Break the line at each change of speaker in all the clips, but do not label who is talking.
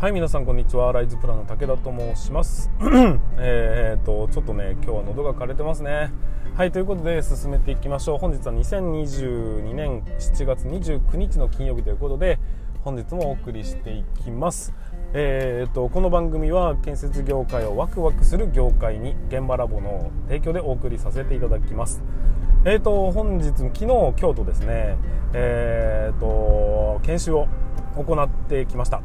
はい皆さんこんにちは。ライズプランの武田と申します。えーとちょっとね今日は喉が枯れてますね。はいということで進めていきましょう。本日は2022年7月29日の金曜日ということで本日もお送りしていきます。えーとこの番組は建設業界をワクワクする業界に現場ラボの提供でお送りさせていただきます。えーと本日昨日今日とですね。えーと研修を行ってきました。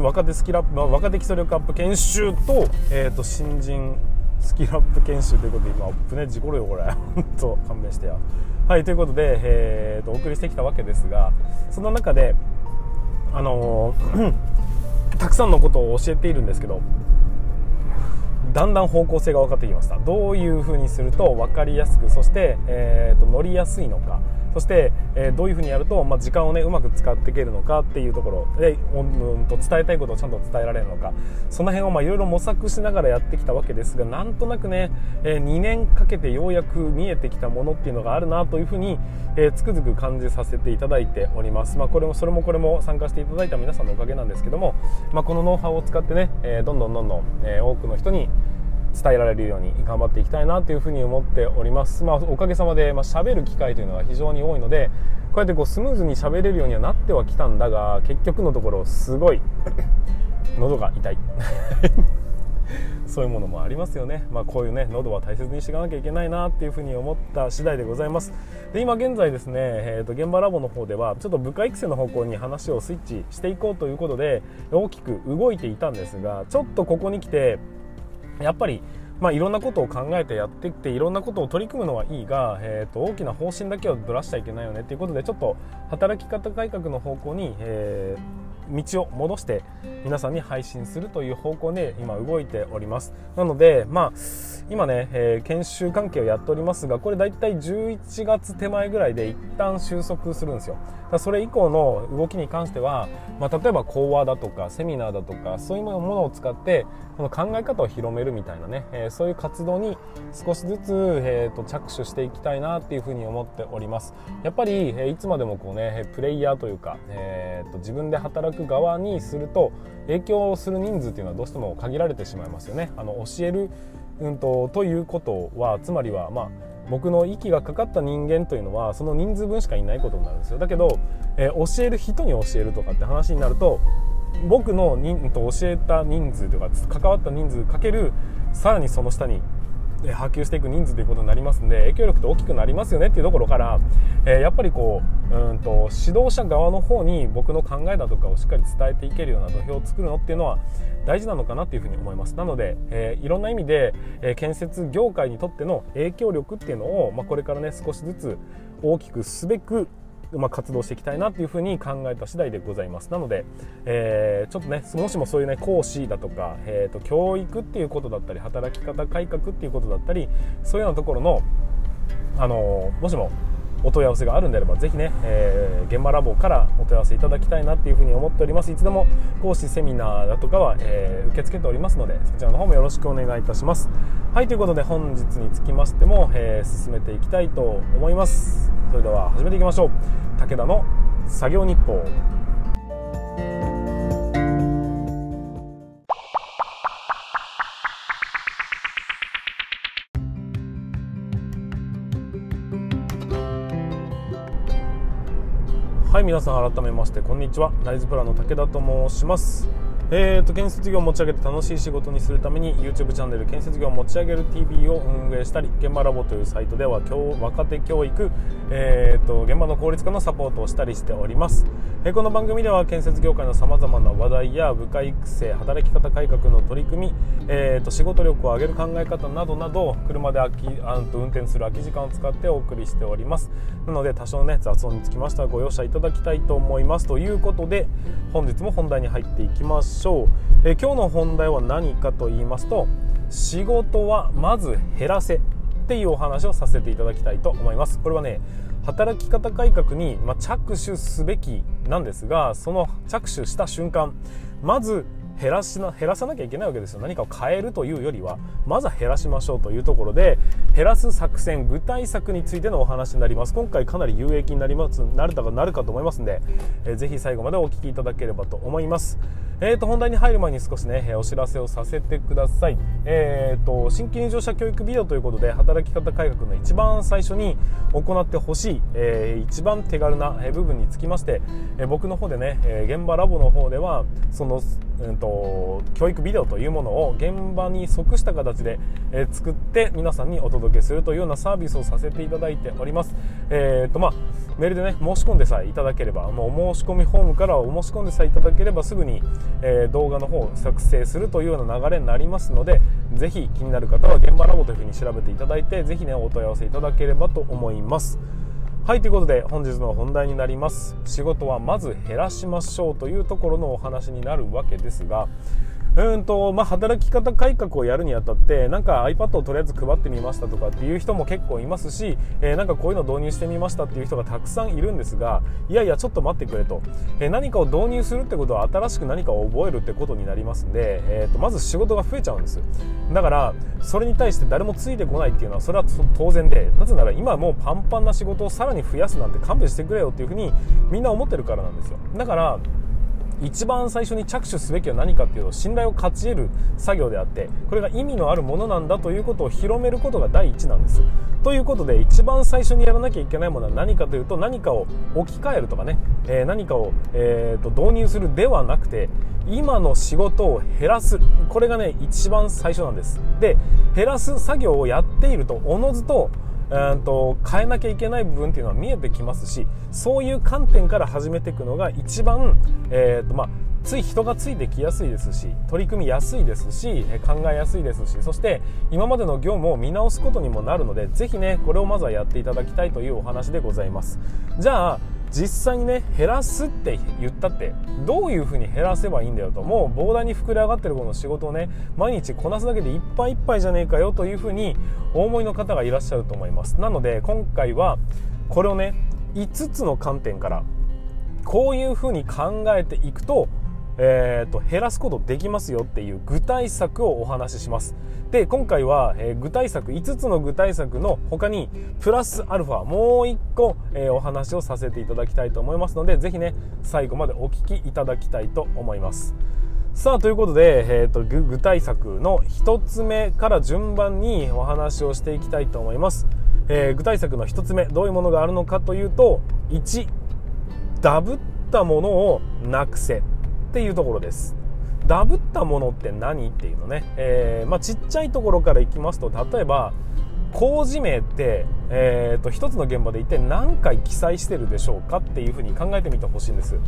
若手スキルアップ若手基礎力アップ研修と,、えーと、新人スキルアップ研修ということで今アップね事故るよこれ。本当勘弁してやはいということで、えーと、お送りしてきたわけですがその中であのー、たくさんのことを教えているんですけどだんだん方向性が分かってきました。どういうふうにすると分かりやすくそして、えーと乗りやすいのか。そして、えー、どういうふうにやると、まあ、時間をねうまく使っていけるのかっていうところで、うん、と伝えたいことをちゃんと伝えられるのか。その辺をまあいろいろ模索しながらやってきたわけですがなんとなくね、えー、2年かけてようやく見えてきたものっていうのがあるなというふうに、えー、つくづく感じさせていただいております、まあ、これもそれもこれも参加していただいた皆さんのおかげなんですけども、まあ、このノウハウを使ってね、えー、どんどんどんどん、えー、多くの人に伝えられるように頑張っていきたいなというふうに思っております、まあ、おかげさまで、まあ、喋る機会というのが非常に多いのでこうやってこうスムーズに喋れるようにはなってはきたんだが結局のところすごい 喉が痛い。そういうものもありますよね、まあ、こういうね喉は大切にしていかなきゃいけないなっていうふうに思った次第でございます。で今現在ですね、えー、と現場ラボの方ではちょっと部下育成の方向に話をスイッチしていこうということで大きく動いていたんですがちょっとここに来てやっぱりまあ、いろんなことを考えてやっていっていろんなことを取り組むのはいいが、えー、と大きな方針だけをずらしちゃいけないよね。ということでちょっと働き方改革の方向に、えー、道を戻して皆さんに配信するという方向で今動いております。なのでまあ今ね、えー、研修関係をやっておりますがこれ大体11月手前ぐらいで一旦収束するんですよ。それ以降の動きに関しては、まあ、例えば講話だとかセミナーだとかそういうものを使ってこの考え方を広めるみたいなね、えー、そういう活動に少しずつ、えーと、着手していきたいなっていうふうに思っております。やっぱり、え、いつまでもこうねプレイヤーというか、えー、と自分で働く側にすると影響する人数っていうのはどうしても限られてしまいますよね。あの教えるうんと、ということはつまりは、まあ、僕の息がかかった人間というのはその人数分しかいないことになるんですよ。だけど、えー、教える人に教えるとかって話になると僕の人と教えた人数とか関わった人数かけるさらにその下に波及していく人数ということになりますので影響力って大きくなりますよねっていうところから、えー、やっぱりこううんと指導者側の方に僕の考えだとかをしっかり伝えていけるような土俵を作るのっていうのは大事なのかなっていうふうに思います。なので、えー、いろんな意味で、えー、建設業界にとっての影響力っていうのを、まあ、これからね少しずつ大きくすべくまあ、活動していきたいなというふうに考えた次第でございます。なので、えー、ちょっとねもしもそういうね講師だとか、えーと、教育っていうことだったり働き方改革っていうことだったりそういうようなところの、あのもしもお問い合わせがあるんであればぜひね、えー、現場ラボからお問い合わせいただきたいなっていうふうに思っております。いつでも講師セミナーだとかは、えー、受け付けておりますのでそちらの方もよろしくお願いいたします。はいということで本日につきましても、えー、進めていきたいと思います。それでは始めていきましょう。武田の作業日報。はい皆さん改めましてこんにちは。ライズプラの武田と申します。えーと、建設業を持ち上げて楽しい仕事にするために YouTube チャンネル建設業を持ち上げる TV を運営したり現場ラボというサイトでは今日若手教育、えーと、現場の効率化のサポートをしたりしております、え、この番組では建設業界のさまざまな話題や部下育成働き方改革の取り組み、えーと、仕事力を上げる考え方などなど車で空きあと運転する空き時間を使ってお送りしております。なので多少ね雑音につきましてはご容赦いただきたいと思いますということで本日も本題に入っていきましょう。しょう、え今日の本題は何かと言いますと仕事はまず減らせっていうお話をさせていただきたいと思います。これはね働き方改革に、ま着手すべきなんですがその着手した瞬間まず減らしな減らさなきゃいけないわけですよ。何かを変えるというよりはまずは減らしましょうというところで減らす作戦具体策についてのお話になります。今回かなり有益になりますなるかなるかと思いますので、えー、ぜひ最後までお聞きいただければと思います。えーと、本題に入る前に少しね、お知らせをさせてください。えーと、新規入場者教育ビデオということで、働き方改革の一番最初に行ってほしい、えー、一番手軽な部分につきまして、えー、僕の方でね、え現場ラボの方では、その、うんと、教育ビデオというものを現場に即した形で、え作って皆さんにお届けするというようなサービスをさせていただいております。えーとまあ、メールでね、申し込んでさえいただければ、もう申し込みフォームからお申し込んでさえいただければすぐに、え、動画の方を作成するというような流れになりますのでぜひ気になる方は現場ラボというふうに調べていただいてぜひねお問い合わせいただければと思います。はいということで本日の本題になります。仕事はまず減らしましょうというところのお話になるわけですがうんとまあ、働き方改革をやるにあたってなんか iPad をとりあえず配ってみましたとかっていう人も結構いますし、えー、なんかこういうの導入してみましたっていう人がたくさんいるんですがいやいやちょっと待ってくれと、えー、何かを導入するってことは新しく何かを覚えるってことになりますんで、えー、とまず仕事が増えちゃうんです。だからそれに対して誰もついてこないっていうのはそれは当然でなぜなら今もうパンパンな仕事をさらに増やすなんて勘弁してくれよっていうふうにみんな思ってるからなんですよ。だから一番最初に着手すべきは何かっていうと信頼を勝ち得る作業であってこれが意味のあるものなんだということを広めることが第一なんです。ということで一番最初にやらなきゃいけないものは何かというと何かを置き換えるとかね、えー、何かを、えーと、導入するではなくて今の仕事を減らす。これがね一番最初なんです。で減らす作業をやっているとおのずとうんと変えなきゃいけない部分っていうのは見えてきますしそういう観点から始めていくのが一番、えーとまあ、つい人がついてきやすいですし取り組みやすいですし考えやすいですしそして今までの業務を見直すことにもなるのでぜひねこれをまずはやっていただきたいというお話でございます。じゃあ実際にね減らすって言ったってどういうふうに減らせばいいんだよともう膨大に膨れ上がってるこの仕事をね毎日こなすだけでいっぱいいっぱいじゃねえかよというふうにお思いの方がいらっしゃると思います。なので今回はこれをね5つの観点からこういうふうに考えていくとえーと、減らすことできますよっていう具体策をお話しします。で今回は、えー、具体策5つの具体策の他にプラスアルファもう1個、えー、お話をさせていただきたいと思いますのでぜひね最後までお聞きいただきたいと思います。さあということで、えーと、と具体策の1つ目から順番にお話をしていきたいと思います、えー、具体策の1つ目どういうものがあるのかというと1ダブったものをなくせ。っていうところです。ダブったものって何？っていうのね、えー、まあ、ちっちゃいところからいきますと例えば工事名って、えーと、一つの現場で一体何回記載してるでしょうかっていうふうに考えてみてほしいんです。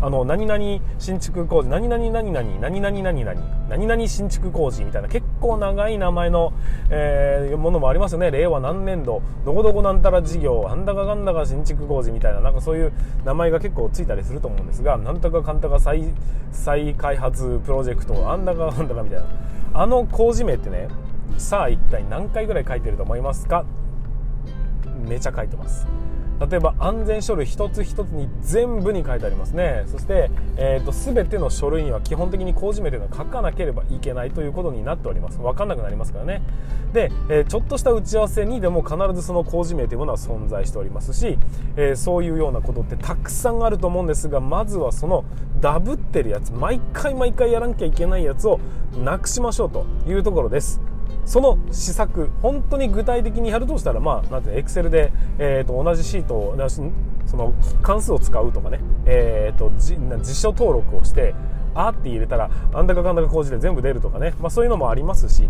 あの何々新築工事何々何々何々何々何々新築工事みたいな結構長い名前の、えー、ものもありますよね。令和何年度どこどこなんたら事業あんだかかんだか新築工事みたいななんかそういう名前が結構ついたりすると思うんですがなんとかかんたか再再開発プロジェクトあんだかかんだかみたいな。あの工事名ってねさあ一体何回ぐらい書いてると思いますか？めちゃ書いてます。例えば安全書類一つ一つに全部に書いてありますね。そして、えーと、全ての書類には基本的に工事名というのは書かなければいけないということになっております。分かんなくなりますからね。で、えー、ちょっとした打ち合わせにでも必ずその工事名というものは存在しておりますし、えー、そういうようなことってたくさんあると思うんですがまずはそのダブってるやつ毎回毎回やらなきゃいけないやつをなくしましょうというところです。その施策本当に具体的にやるとしたらまあなんてエクセルで、えー、と同じシートをその関数を使うとかね、えー、と辞書登録をしてあって入れたらあんだかかんだか工事で全部出るとかね、まあ、そういうのもありますし。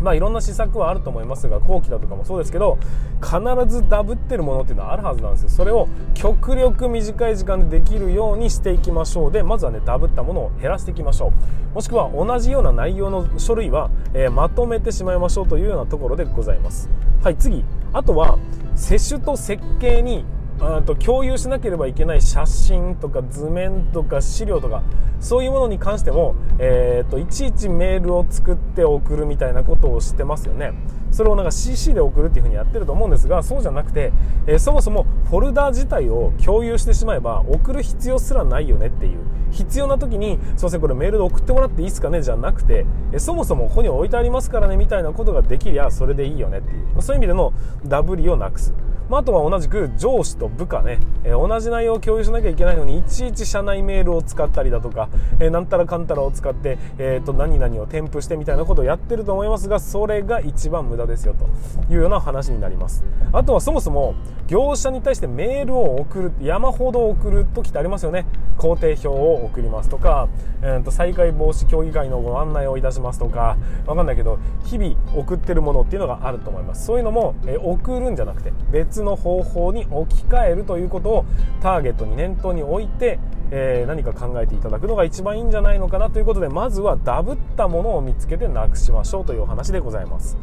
まあ、いろんな施策はあると思いますが後期だとかもそうですけど必ずダブってるものっていうのはあるはずなんですよ。それを極力短い時間でできるようにしていきましょう。でまずはねダブったものを減らしていきましょう。もしくは同じような内容の書類は、えー、まとめてしまいましょうというようなところでございます。はい次。あとは接種と設計にあと共有しなければいけない写真とか図面とか資料とかそういうものに関しても、えーと、いちいちメールを作って送るみたいなことをしてますよね。それをなんか CC で送るっていうふうにやってると思うんですがそうじゃなくて、えー、そもそもフォルダ自体を共有してしまえば送る必要すらないよねっていう必要な時にすいませんこれメールで送ってもらっていいですかねじゃなくて、えー、そもそもここに置いてありますからねみたいなことができりゃそれでいいよねっていうそういう意味でのダブりをなくす。まあ、あとは同じく上司と部下ね、えー、同じ内容を共有しなきゃいけないのにいちいち社内メールを使ったりだとか、えー、なんたらかんたらを使って、えー、と何々を添付してみたいなことをやってると思いますがそれが一番無駄ですよというような話になります。あとはそもそも業者に対してメールを送る山ほど送る時ってありますよね。工程表を送りますとか、えー、と再開防止協議会のご案内をいたしますとかわかんないけど日々送ってるものっていうのがあると思います。そういうのも、えー、送るんじゃなくて別の方法に置き換えるということをターゲットに念頭に置いて、えー、何か考えていただくのが一番いいんじゃないのかなということでまずはダブったものを見つけてなくしましょうというお話でございます。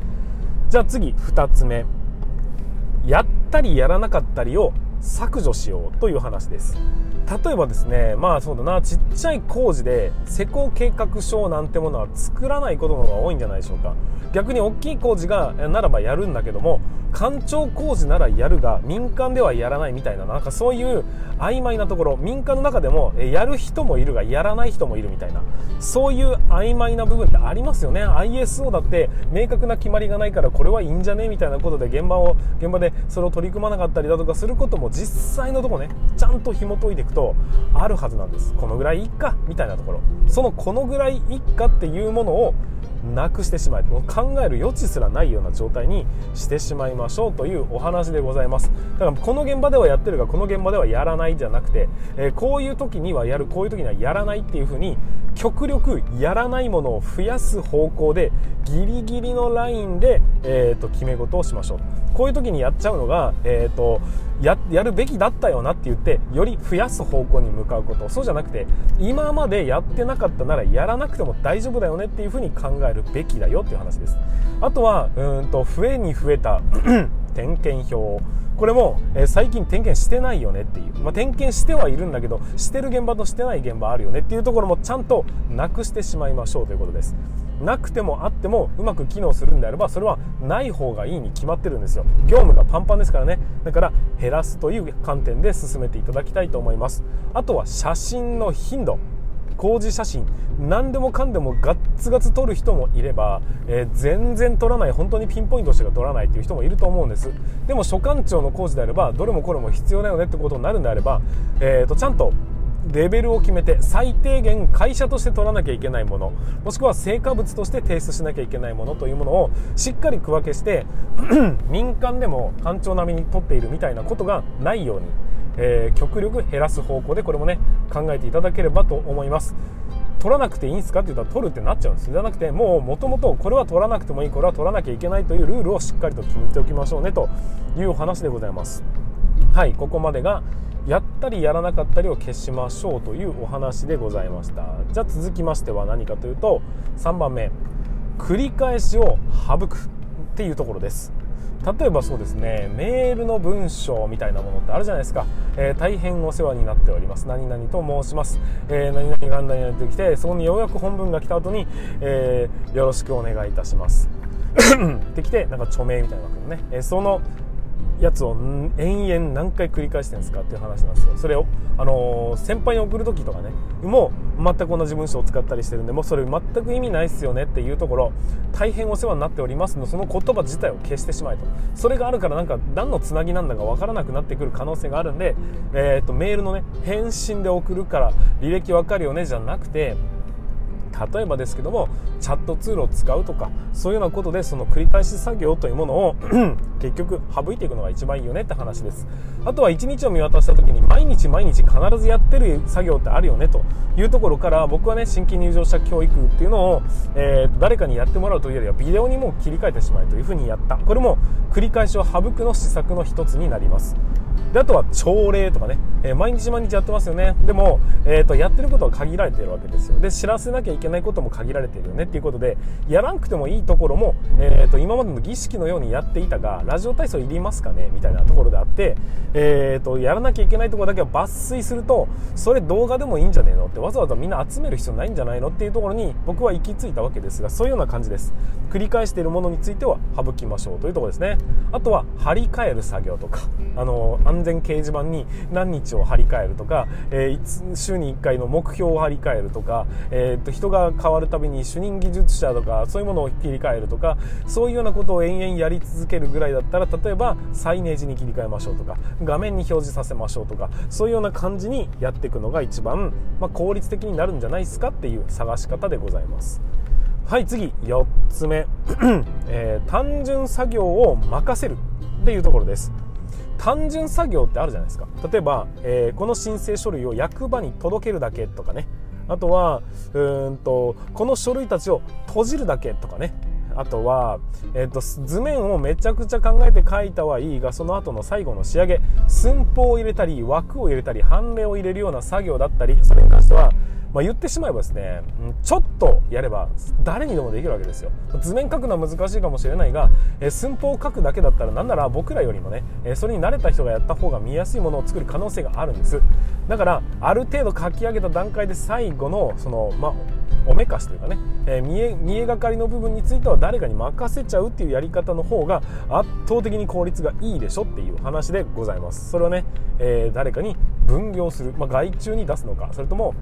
じゃあ次2つ目。やったりやらなかったりを削除しようという話です。例えばですねまあそうだなちっちゃい工事で施工計画書なんてものは作らないことの方が多いんじゃないでしょうか。逆に大きい工事がならばやるんだけども官庁工事ならやるが民間ではやらないみたいななんかそういう曖昧なところ民間の中でもやる人もいるがやらない人もいるみたいなそういう曖昧な部分ってありますよね。ISO だって明確な決まりがないからこれはいいんじゃねみたいなことで現場を現場でそれを取り組まなかったりだとかすることも実際のとこねちゃんと紐解いていくとあるはずなんです。このぐらいいっかみたいなところ。そのこのぐらいいっかっていうものをなくしてしまい考える余地すらないような状態にしてしまいましょうというお話でございます。だからこの現場ではやってるがこの現場ではやらないじゃなくて、えー、こういう時にはやるこういう時にはやらないっていう風に極力やらないものを増やす方向でギリギリのラインで、えーと、決め事をしましょう。こういう時にやっちゃうのが、えーと、ややるべきだったよなって言ってより増やす方向に向かうこと。そうじゃなくて今までやってなかったならやらなくても大丈夫だよねっていう風に考えるべきだよっていう話です。あとはうんと増えに増えた 点検表これも、えー、最近点検してないよねっていう、まあ、点検してはいるんだけどしてる現場としてない現場あるよねっていうところもちゃんとなくしてしまいましょうということです。なくてもあってもうまく機能するんであればそれはない方がいいに決まってるんですよ。業務がパンパンですからね。だから減らすという観点で進めていただきたいと思います。あとは写真の頻度。工事写真。何でもかんでもガッツガツ撮る人もいれば、えー、全然撮らない本当にピンポイントしか撮らないっていう人もいると思うんです。でも所管庁の工事であればどれもこれも必要だよねってことになるんであれば、えーと、ちゃんとレベルを決めて最低限会社として取らなきゃいけないものもしくは成果物として提出しなきゃいけないものというものをしっかり区分けして 民間でも官庁並みに取っているみたいなことがないようにえー、極力減らす方向でこれもね考えていただければと思います。取らなくていいんですかって言ったら取るってなっちゃうんです。じゃなくてもうもともとこれは取らなくてもいいこれは取らなきゃいけないというルールをしっかりと決めておきましょうねというお話でございます。はいここまでがやったりやらなかったりを消しましょうというお話でございました。じゃあ続きましては何かというと3番目。繰り返しを省くっていうところです。例えばそうですね。メールの文章みたいなものってあるじゃないですか、えー、大変お世話になっております。何々と申します、えー、何々が何々ってきてそこにようやく本文が来た後に、えー、よろしくお願いいたします。ってきてなんか著名みたいなわけのね、えそのやつを延々何回繰り返してるんですかっていう話なんですよ。それを、あのー、先輩に送る時とかねもう全く同じ文章を使ったりしてるんでもうそれ全く意味ないっすよねっていうところ大変お世話になっておりますのその言葉自体を消してしまえと。それがあるからなんか何のつなぎなんだか分からなくなってくる可能性があるんで、えー、とメールのね返信で送るから履歴分かるよねじゃなくて例えばですけどもチャットツールを使うとかそういうようなことでその繰り返し作業というものを結局省いていくのが一番いいよねって話です。あとは1日を見渡した時に毎日毎日必ずやってる作業ってあるよねというところから僕はね新規入場者教育っていうのを、えー、誰かにやってもらうというよりはビデオにも切り替えてしまえというふうにやった。これも繰り返しを省くの施策の一つになります。であとは朝礼とかね。えー、毎日毎日やってますよね。でも、えーと、やってることは限られてるわけですよ。で知らせなきゃいけないことも限られているよね。っていうことでやらなくてもいいところも、えーと、今までの儀式のようにやっていたがラジオ体操いりますかね？みたいなところであって、えーと、やらなきゃいけないところだけを抜粋するとそれ動画でもいいんじゃねえの？ってわざわざみんな集める必要ないんじゃないの？っていうところに僕は行き着いたわけですがそういうような感じです。繰り返しているものについては省きましょうというところですね。あとは張り替える作業とか。あの安全掲示板に何日を張り替えるとか、えー、週に1回の目標を張り替えるとか、えー、と人が変わるたびに主任技術者とかそういうものを切り替えるとかそういうようなことを延々やり続けるぐらいだったら例えばサイネージに切り替えましょうとか画面に表示させましょうとかそういうような感じにやっていくのが一番、まあ、効率的になるんじゃないですかっていう探し方でございます。はい次4つ目、えー、単純作業を任せるっていうところです単純作業ってあるじゃないですか。例えば、えー、この申請書類を役場に届けるだけとかね。あとはうんとこの書類たちを閉じるだけとかね。あとは、えーと、図面をめちゃくちゃ考えて書いたはいいがその後の最後の仕上げ。寸法を入れたり枠を入れたり判例を入れるような作業だったりそれに関してはまあ、言ってしまえばですねちょっとやれば誰にでもできるわけですよ。図面書くのは難しいかもしれないが、え寸法を書くだけだったらなんなら僕らよりもね、えそれに慣れた人がやった方が見やすいものを作る可能性があるんです。だからある程度書き上げた段階で最後のそのまあおめかしというかね、え、見え見えがかりの部分については誰かに任せちゃうっていうやり方の方が圧倒的に効率がいいでしょっていう話でございます。それをね、えー、誰かに分業する、まあ、外注に出すのかそれとも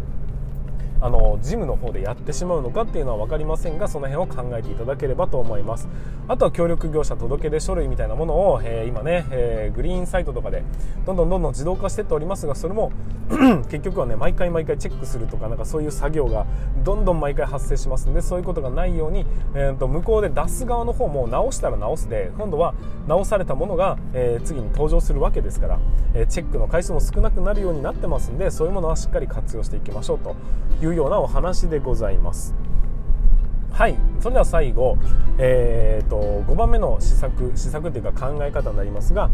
あのジムの方でやってしまうのかっていうのは分かりませんがその辺を考えていただければと思います。あとは協力業者届出書類みたいなものを、えー、今ね、えー、グリーンサイトとかでどんどんどんどん自動化してっておりますがそれも 結局はね毎回毎回チェックするとかなんかそういう作業がどんどん毎回発生しますんでそういうことがないように、えーと、向こうで出す側の方も直したら直すで今度は直されたものが、えー、次に登場するわけですから、え、チェックの回数も少なくなるようになってますんでそういうものはしっかり活用していきましょうというようなお話でございます。はい。それでは最後、えーと、5番目の施策施策というか考え方になりますが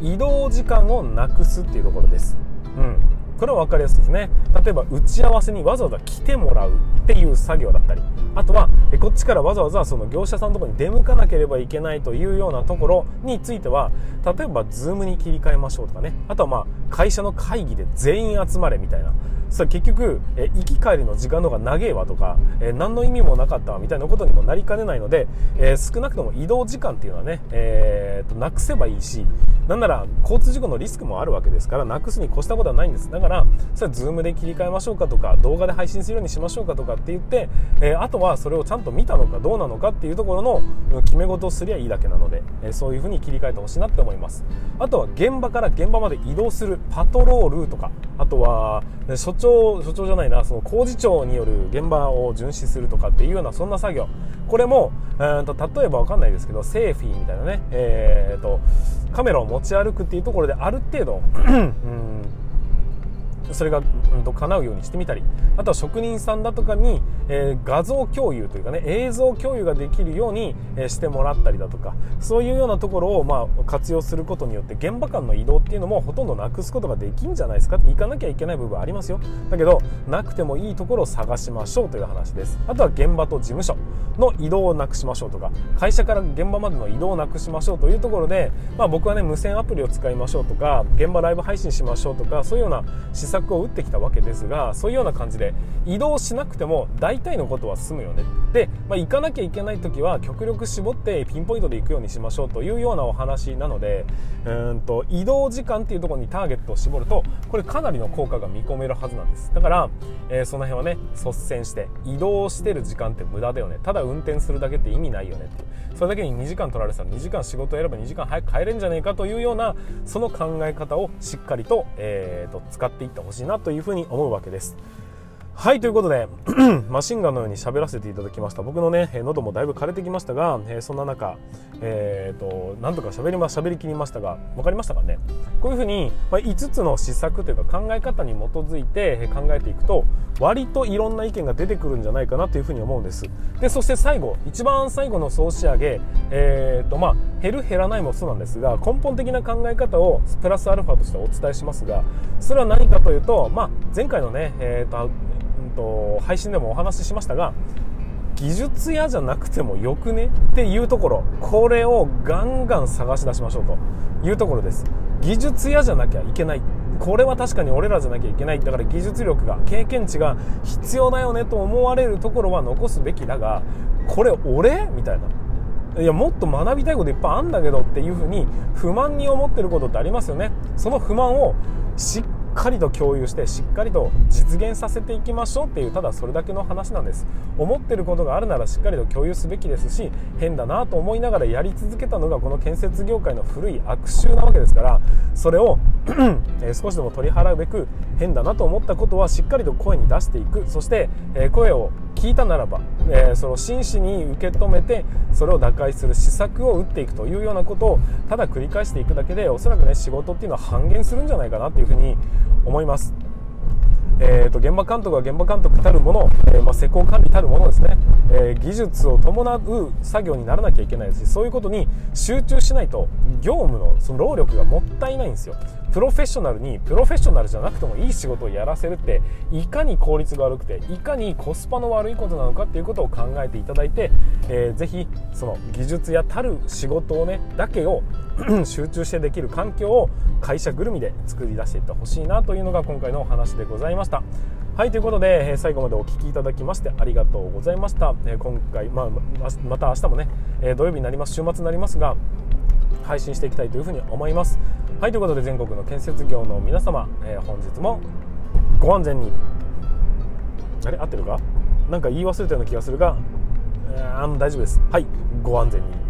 移動時間をなくすっていうところです、うん、これは分かりやすいですね。例えば打ち合わせにわざわざ来てもらうっていう作業だったりあとはこっちからわざわざその業者さんのとこに出向かなければいけないというようなところについては例えば Zoom に切り替えましょうとかね。あとはまあ会社の会議で全員集まれみたいな。それ結局、え行き帰りの時間の方が長えわとか、え何の意味もなかったわみたいなことにもなりかねないので、え少なくとも移動時間っていうのはね、えー、となくせばいいしなんなら交通事故のリスクもあるわけですからなくすに越したことはないんです。だからそれは Zoom で切り替えましょうかとか動画で配信するようにしましょうかとかって言って、えあとはそれをちゃんと見たのかどうなのかっていうところの決め事をすりゃいいだけなので、えそういうふうに切り替えてほしいなって思います。あとは現場から現場まで移動するパトロールとかあとは所長所長じゃないなその工事長による現場を巡視するとかっていうようなそんな作業。これも、えーと、例えば分かんないですけどセーフィーみたいなね、えーとカメラを持ち歩くっていうところである程度 うんそれが、うん、と叶うようにしてみたりあとは職人さんだとかに、えー、画像共有というかね映像共有ができるように、え、してもらったりだとかそういうようなところを、まあ、活用することによって現場間の移動っていうのもほとんどなくすことができんじゃないですか。行かなきゃいけない部分ありますよ。だけどなくてもいいところを探しましょうという話です。あとは現場と事務所の移動をなくしましょうとか会社から現場までの移動をなくしましょうというところで、まあ、僕はね無線アプリを使いましょうとか現場ライブ配信しましょうとかそういうような施策を打ってきたわけですがそういうような感じで移動しなくても大体のことは済むよね。で、まあ、行かなきゃいけない時は極力絞ってピンポイントで行くようにしましょうというようなお話なのでうんと移動時間っていうところにターゲットを絞るとこれかなりの効果が見込めるはずなんです。だから、えー、その辺はね率先して移動してる時間って無駄だよね。ただ運転するだけって意味ないよね。ってそれだけに2時間取られてたら2時間仕事やれば2時間早く帰れるんじゃねえかというようなその考え方をしっかりと,、えーと使っていってほしいなというふうに思うわけです。はいということで マシンガンのように喋らせていただきました。僕のね喉もだいぶ枯れてきましたが、え、そんな中、えーと、なんとか喋りま喋りきりましたが分かりましたかね？こういうふうに、ま、5つの施策というか考え方に基づいて考えていくと割といろんな意見が出てくるんじゃないかなというふうに思うんです。でそして最後一番最後の総仕上げ、えーとまあ、減る減らないもそうなんですが根本的な考え方をプラスアルファとしてお伝えしますがそれは何かというと、まあ、前回のね、えーとんと配信でもお話ししましたが技術屋じゃなくてもよくねっていうところこれをガンガン探し出しましょうというところです。技術屋じゃなきゃいけない。これは確かに俺らじゃなきゃいけない。だから技術力が経験値が必要だよねと思われるところは残すべきだがこれ俺？みたいな。いやもっと学びたいこといっぱいあるんだけどっていうふうに不満に思ってることってありますよね。その不満をしっっかりと共有してしっかりと実現させていきましょうっていうただそれだけの話なんです。思ってることがあるならしっかりと共有すべきですし変だなと思いながらやり続けたのがこの建設業界の古い悪臭なわけですからそれを 少しでも取り払うべく変だなと思ったことはしっかりと声に出していく。そして、声を聞いたならば、えー、その真摯に受け止めてそれを打開する施策を打っていくというようなことをただ繰り返していくだけでおそらくね仕事っていうのは半減するんじゃないかなっていうふうに思います。えーと、現場監督は現場監督たるもの、えー、まあ、施工管理たるものですね、えー、技術を伴う作業にならなきゃいけないですしそういうことに集中しないと業務のその労力がもったいないんですよプロフェッショナルにプロフェッショナルじゃなくてもいい仕事をやらせるっていかに効率が悪くていかにコスパの悪いことなのかっていうことを考えていただいて、えー、ぜひその技術やたる仕事をねだけを集中してできる環境を会社ぐるみで作り出していってほしいなというのが今回のお話でございました。はいということで、え最後までお聴きいただきましてありがとうございました、え今回、まあ、また明日もね、え土曜日になります。週末になりますが配信していきたいというふうに思います。はいということで全国の建設業の皆様、え本日もご安全に。あれ合ってるか？なんか言い忘れたような気がするが、えー、大丈夫です。はいご安全に。